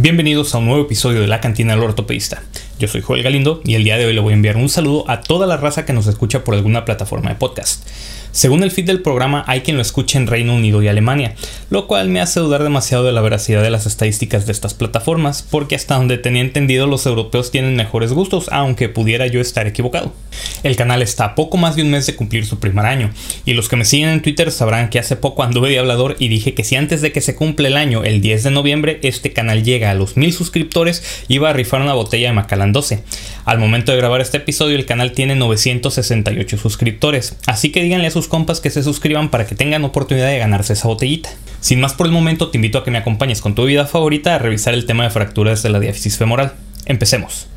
Bienvenidos a un nuevo episodio de La Cantina del Ortopedista. Yo soy Joel Galindo y el día de hoy le voy a enviar un saludo a toda la raza que nos escucha por alguna plataforma de podcast. Según el feed del programa, hay quien lo escucha en Reino Unido y Alemania, lo cual me hace dudar demasiado de la veracidad de las estadísticas de estas plataformas, porque hasta donde tenía entendido los europeos tienen mejores gustos, aunque pudiera yo estar equivocado. El canal está a poco más de un mes de cumplir su primer año, y los que me siguen en Twitter sabrán que hace poco anduve de hablador y dije que si antes de que se cumple el año, el 10 de noviembre, este canal llega a los mil suscriptores, iba a rifar una botella de Macallan 12. Al momento de grabar este episodio, el canal tiene 968 suscriptores, así que díganle a sus compas que se suscriban para que tengan oportunidad de ganarse esa botellita. Sin más por el momento, te invito a que me acompañes con tu vida favorita a revisar el tema de fracturas de la diáfisis femoral. Empecemos.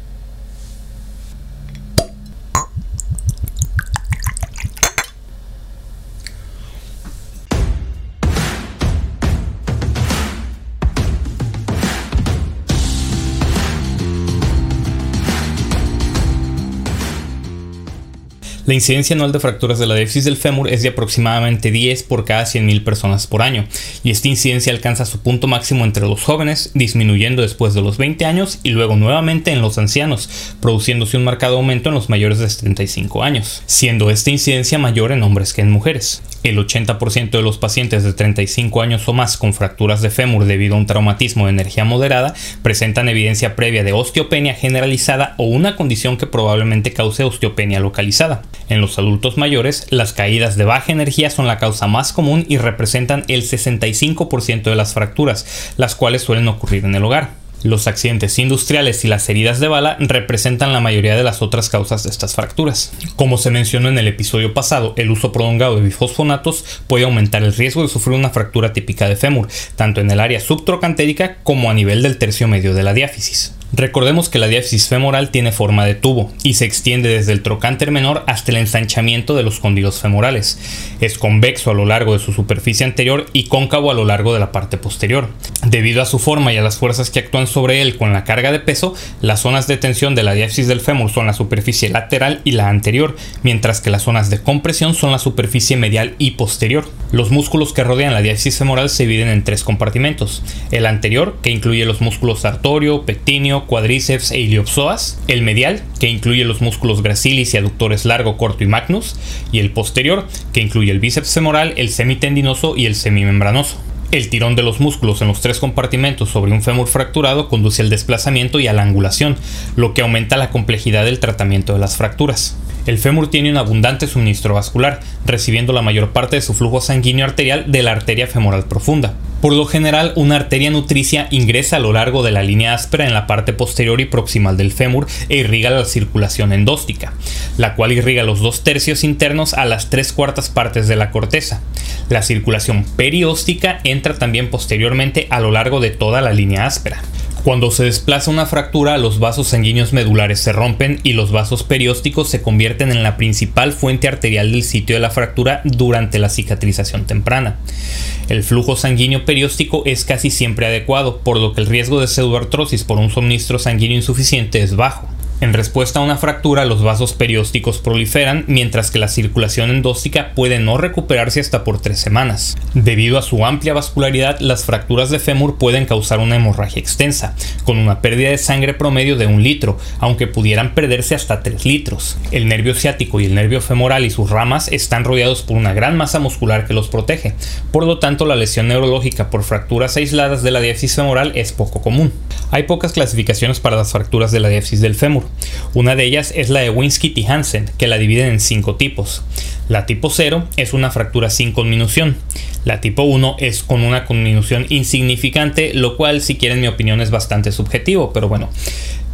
La incidencia anual de fracturas de la diáfisis del fémur es de aproximadamente 10 por cada 100.000 personas por año, y esta incidencia alcanza su punto máximo entre los jóvenes, disminuyendo después de los 20 años y luego nuevamente en los ancianos, produciéndose un marcado aumento en los mayores de 75 años, siendo esta incidencia mayor en hombres que en mujeres. El 80% de los pacientes de 35 años o más con fracturas de fémur debido a un traumatismo de energía moderada presentan evidencia previa de osteopenia generalizada o una condición que probablemente cause osteopenia localizada. En los adultos mayores, las caídas de baja energía son la causa más común y representan el 65% de las fracturas, las cuales suelen ocurrir en el hogar. Los accidentes industriales y las heridas de bala representan la mayoría de las otras causas de estas fracturas. Como se mencionó en el episodio pasado, el uso prolongado de bifosfonatos puede aumentar el riesgo de sufrir una fractura típica de fémur, tanto en el área subtrocantérica como a nivel del tercio medio de la diáfisis. Recordemos que la diáfisis femoral tiene forma de tubo y se extiende desde el trocánter menor hasta el ensanchamiento de los cóndilos femorales. Es convexo a lo largo de su superficie anterior y cóncavo a lo largo de la parte posterior. Debido a su forma y a las fuerzas que actúan sobre él con la carga de peso, las zonas de tensión de la diáfisis del fémur son la superficie lateral y la anterior, mientras que las zonas de compresión son la superficie medial y posterior. Los músculos que rodean la diáfisis femoral se dividen en tres compartimentos. El anterior, que incluye los músculos sartorio, pectíneo, cuádriceps e iliopsoas, el medial, que incluye los músculos gracilis y aductores largo, corto y magnus, y el posterior, que incluye el bíceps femoral, el semitendinoso y el semimembranoso. El tirón de los músculos en los tres compartimentos sobre un fémur fracturado conduce al desplazamiento y a la angulación, lo que aumenta la complejidad del tratamiento de las fracturas. El fémur tiene un abundante suministro vascular, recibiendo la mayor parte de su flujo sanguíneo arterial de la arteria femoral profunda. Por lo general, una arteria nutricia ingresa a lo largo de la línea áspera en la parte posterior y proximal del fémur e irriga la circulación endóstica, la cual irriga los dos tercios internos a las tres cuartas partes de la corteza. La circulación perióstica entra también posteriormente a lo largo de toda la línea áspera. Cuando se desplaza una fractura, los vasos sanguíneos medulares se rompen y los vasos periósticos se convierten en la principal fuente arterial del sitio de la fractura durante la cicatrización temprana. El flujo sanguíneo perióstico es casi siempre adecuado, por lo que el riesgo de pseudoartrosis por un suministro sanguíneo insuficiente es bajo. En respuesta a una fractura, los vasos periósticos proliferan, mientras que la circulación endóstica puede no recuperarse hasta por tres semanas. Debido a su amplia vascularidad, las fracturas de fémur pueden causar una hemorragia extensa, con una pérdida de sangre promedio de un litro, aunque pudieran perderse hasta 3 litros. El nervio ciático y el nervio femoral y sus ramas están rodeados por una gran masa muscular que los protege, por lo tanto la lesión neurológica por fracturas aisladas de la diáfisis femoral es poco común. Hay pocas clasificaciones para las fracturas de la diáfisis del fémur, una de ellas es la de Winsky y Hansen, que la dividen en cinco tipos. La tipo 0 es una fractura sin conminución. La tipo 1 es con una conminución insignificante, lo cual si quieren mi opinión es bastante subjetivo, pero bueno.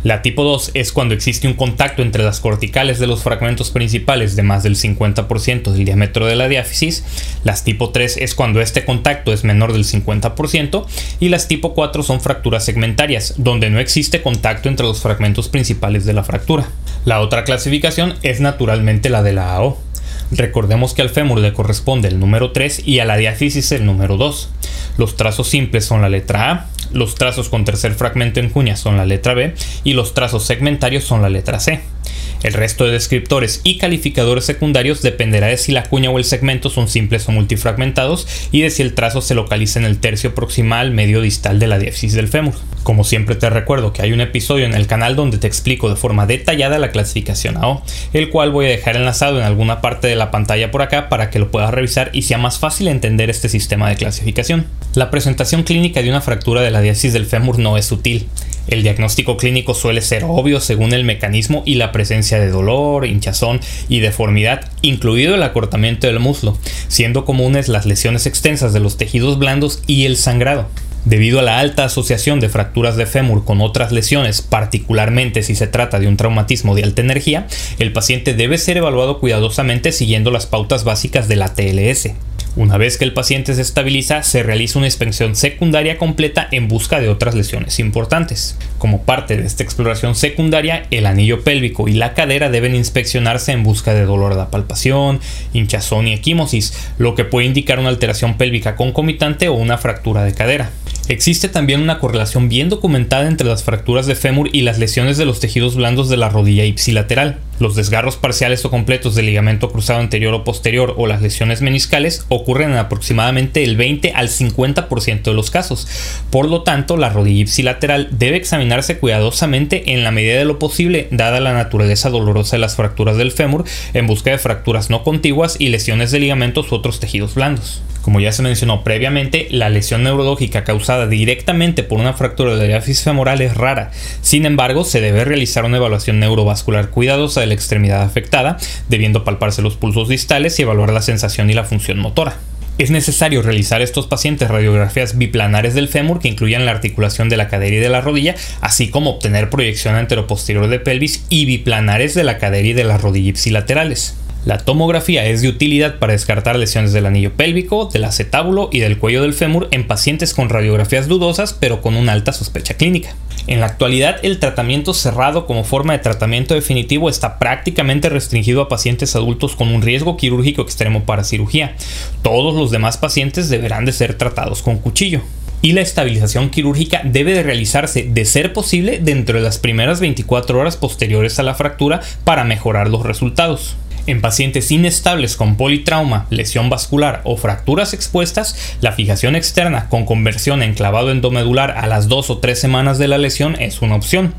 La tipo 2 es cuando existe un contacto entre las corticales de los fragmentos principales de más del 50% del diámetro de la diáfisis. Las tipo 3 es cuando este contacto es menor del 50%. Y las tipo 4 son fracturas segmentarias, donde no existe contacto entre los fragmentos principales de la fractura. La otra clasificación es naturalmente la de la AO. Recordemos que al fémur le corresponde el número 3 y a la diáfisis el número 2. Los trazos simples son la letra A, los trazos con tercer fragmento en cuña son la letra B y los trazos segmentarios son la letra C. El resto de descriptores y calificadores secundarios dependerá de si la cuña o el segmento son simples o multifragmentados y de si el trazo se localiza en el tercio proximal medio distal de la diáfisis del fémur. Como siempre te recuerdo que hay un episodio en el canal donde te explico de forma detallada la clasificación AO, el cual voy a dejar enlazado en alguna parte de la pantalla por acá para que lo puedas revisar y sea más fácil entender este sistema de clasificación. La presentación clínica de una fractura de la diáfisis del fémur no es sutil. El diagnóstico clínico suele ser obvio según el mecanismo y la presencia de dolor, hinchazón y deformidad, incluido el acortamiento del muslo, siendo comunes las lesiones extensas de los tejidos blandos y el sangrado. Debido a la alta asociación de fracturas de fémur con otras lesiones, particularmente si se trata de un traumatismo de alta energía, el paciente debe ser evaluado cuidadosamente siguiendo las pautas básicas de la TLS. Una vez que el paciente se estabiliza, se realiza una inspección secundaria completa en busca de otras lesiones importantes. Como parte de esta exploración secundaria, el anillo pélvico y la cadera deben inspeccionarse en busca de dolor de palpación, hinchazón y equimosis, lo que puede indicar una alteración pélvica concomitante o una fractura de cadera. Existe también una correlación bien documentada entre las fracturas de fémur y las lesiones de los tejidos blandos de la rodilla ipsilateral. Los desgarros parciales o completos del ligamento cruzado anterior o posterior o las lesiones meniscales ocurren en aproximadamente el 20 al 50% de los casos. Por lo tanto, la rodilla ipsilateral debe examinarse cuidadosamente en la medida de lo posible, dada la naturaleza dolorosa de las fracturas del fémur, en busca de fracturas no contiguas y lesiones de ligamentos u otros tejidos blandos. Como ya se mencionó previamente, la lesión neurológica causada directamente por una fractura de la femoral es rara. Sin embargo, se debe realizar una evaluación neurovascular cuidadosa de la extremidad afectada, debiendo palparse los pulsos distales y evaluar la sensación y la función motora. Es necesario realizar estos pacientes radiografías biplanares del fémur que incluyan la articulación de la cadera y de la rodilla, así como obtener proyección anteroposterior de pelvis y biplanares de la cadera y de la rodilla ipsilaterales. La tomografía es de utilidad para descartar lesiones del anillo pélvico, del acetábulo y del cuello del fémur en pacientes con radiografías dudosas pero con una alta sospecha clínica. En la actualidad, el tratamiento cerrado como forma de tratamiento definitivo está prácticamente restringido a pacientes adultos con un riesgo quirúrgico extremo para cirugía. Todos los demás pacientes deberán de ser tratados con cuchillo y la estabilización quirúrgica debe de realizarse de ser posible dentro de las primeras 24 horas posteriores a la fractura para mejorar los resultados. En pacientes inestables con politrauma, lesión vascular o fracturas expuestas, la fijación externa con conversión en clavado endomedular a las 2 o 3 semanas de la lesión es una opción,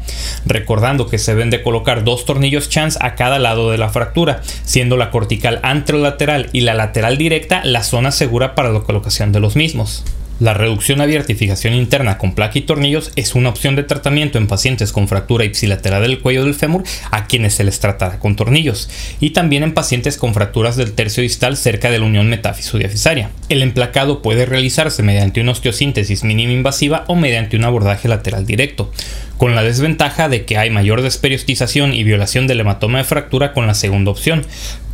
recordando que se deben de colocar dos tornillos chance a cada lado de la fractura, siendo la cortical anterolateral y la lateral directa la zona segura para la colocación de los mismos. La reducción abierta y fijación interna con placa y tornillos es una opción de tratamiento en pacientes con fractura ipsilateral del cuello del fémur a quienes se les tratará con tornillos y también en pacientes con fracturas del tercio distal cerca de la unión metáfiso-diafisaria. El emplacado puede realizarse mediante una osteosíntesis mínima invasiva o mediante un abordaje lateral directo, con la desventaja de que hay mayor desperiostización y violación del hematoma de fractura con la segunda opción,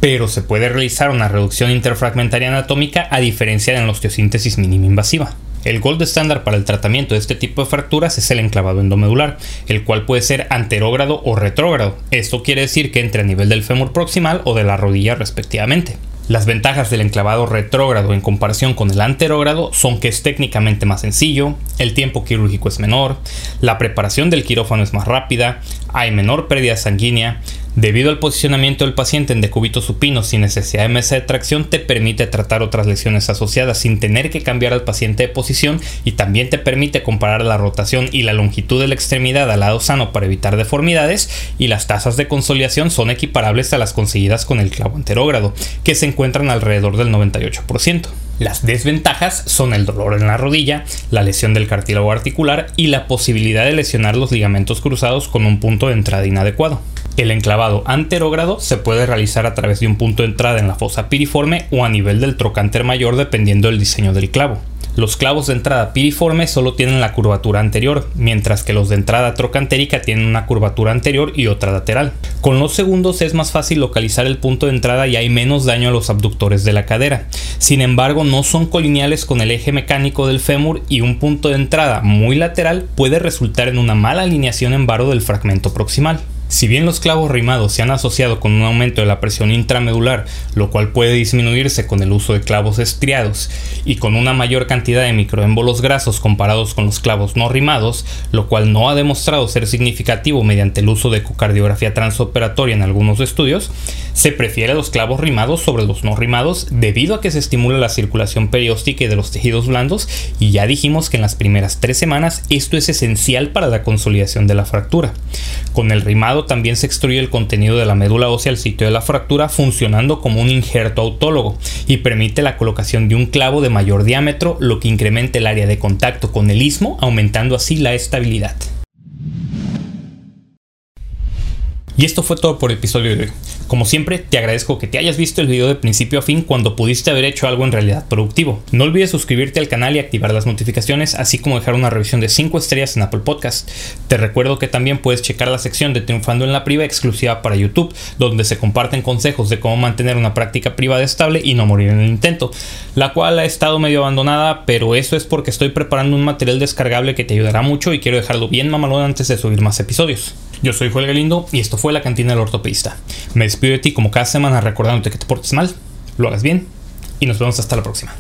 pero se puede realizar una reducción interfragmentaria anatómica a diferencia de la osteosíntesis mínima invasiva. El gold estándar para el tratamiento de este tipo de fracturas es el enclavado endomedular, el cual puede ser anterógrado o retrógrado. Esto quiere decir que entre a nivel del fémur proximal o de la rodilla respectivamente. Las ventajas del enclavado retrógrado en comparación con el anterógrado son que es técnicamente más sencillo, el tiempo quirúrgico es menor, la preparación del quirófano es más rápida, hay menor pérdida sanguínea, Debido al posicionamiento del paciente en decúbito supino sin necesidad de mesa de tracción, te permite tratar otras lesiones asociadas sin tener que cambiar al paciente de posición y también te permite comparar la rotación y la longitud de la extremidad al lado sano para evitar deformidades y las tasas de consolidación son equiparables a las conseguidas con el clavo anterógrado, que se encuentran alrededor del 98%. Las desventajas son el dolor en la rodilla, la lesión del cartílago articular y la posibilidad de lesionar los ligamentos cruzados con un punto de entrada inadecuado. El enclavado anterógrado se puede realizar a través de un punto de entrada en la fosa piriforme o a nivel del trocánter mayor dependiendo del diseño del clavo. Los clavos de entrada piriforme solo tienen la curvatura anterior, mientras que los de entrada trocantérica tienen una curvatura anterior y otra lateral. Con los segundos es más fácil localizar el punto de entrada y hay menos daño a los abductores de la cadera. Sin embargo, no son colineales con el eje mecánico del fémur y un punto de entrada muy lateral puede resultar en una mala alineación en varo del fragmento proximal. Si bien los clavos rimados se han asociado con un aumento de la presión intramedular, lo cual puede disminuirse con el uso de clavos estriados y con una mayor cantidad de microémbolos grasos comparados con los clavos no rimados, lo cual no ha demostrado ser significativo mediante el uso de ecocardiografía transoperatoria en algunos estudios, se prefiere los clavos rimados sobre los no rimados debido a que se estimula la circulación perióstica de los tejidos blandos y ya dijimos que en las primeras tres semanas esto es esencial para la consolidación de la fractura. Con el rimado también se extruye el contenido de la médula ósea al sitio de la fractura funcionando como un injerto autólogo y permite la colocación de un clavo de mayor diámetro lo que incrementa el área de contacto con el istmo aumentando así la estabilidad. Y esto fue todo por el episodio de hoy. Como siempre, te agradezco que te hayas visto el video de principio a fin cuando pudiste haber hecho algo en realidad productivo. No olvides suscribirte al canal y activar las notificaciones, así como dejar una revisión de 5 estrellas en Apple Podcast. Te recuerdo que también puedes checar la sección de Triunfando en la Priva exclusiva para YouTube, donde se comparten consejos de cómo mantener una práctica privada estable y no morir en el intento, la cual ha estado medio abandonada, pero eso es porque estoy preparando un material descargable que te ayudará mucho y quiero dejarlo bien mamalón antes de subir más episodios. Yo soy Joel Galindo y esto fue La Cantina del Ortopedista. Me despido de ti como cada semana recordándote que te portes mal, lo hagas bien y nos vemos hasta la próxima.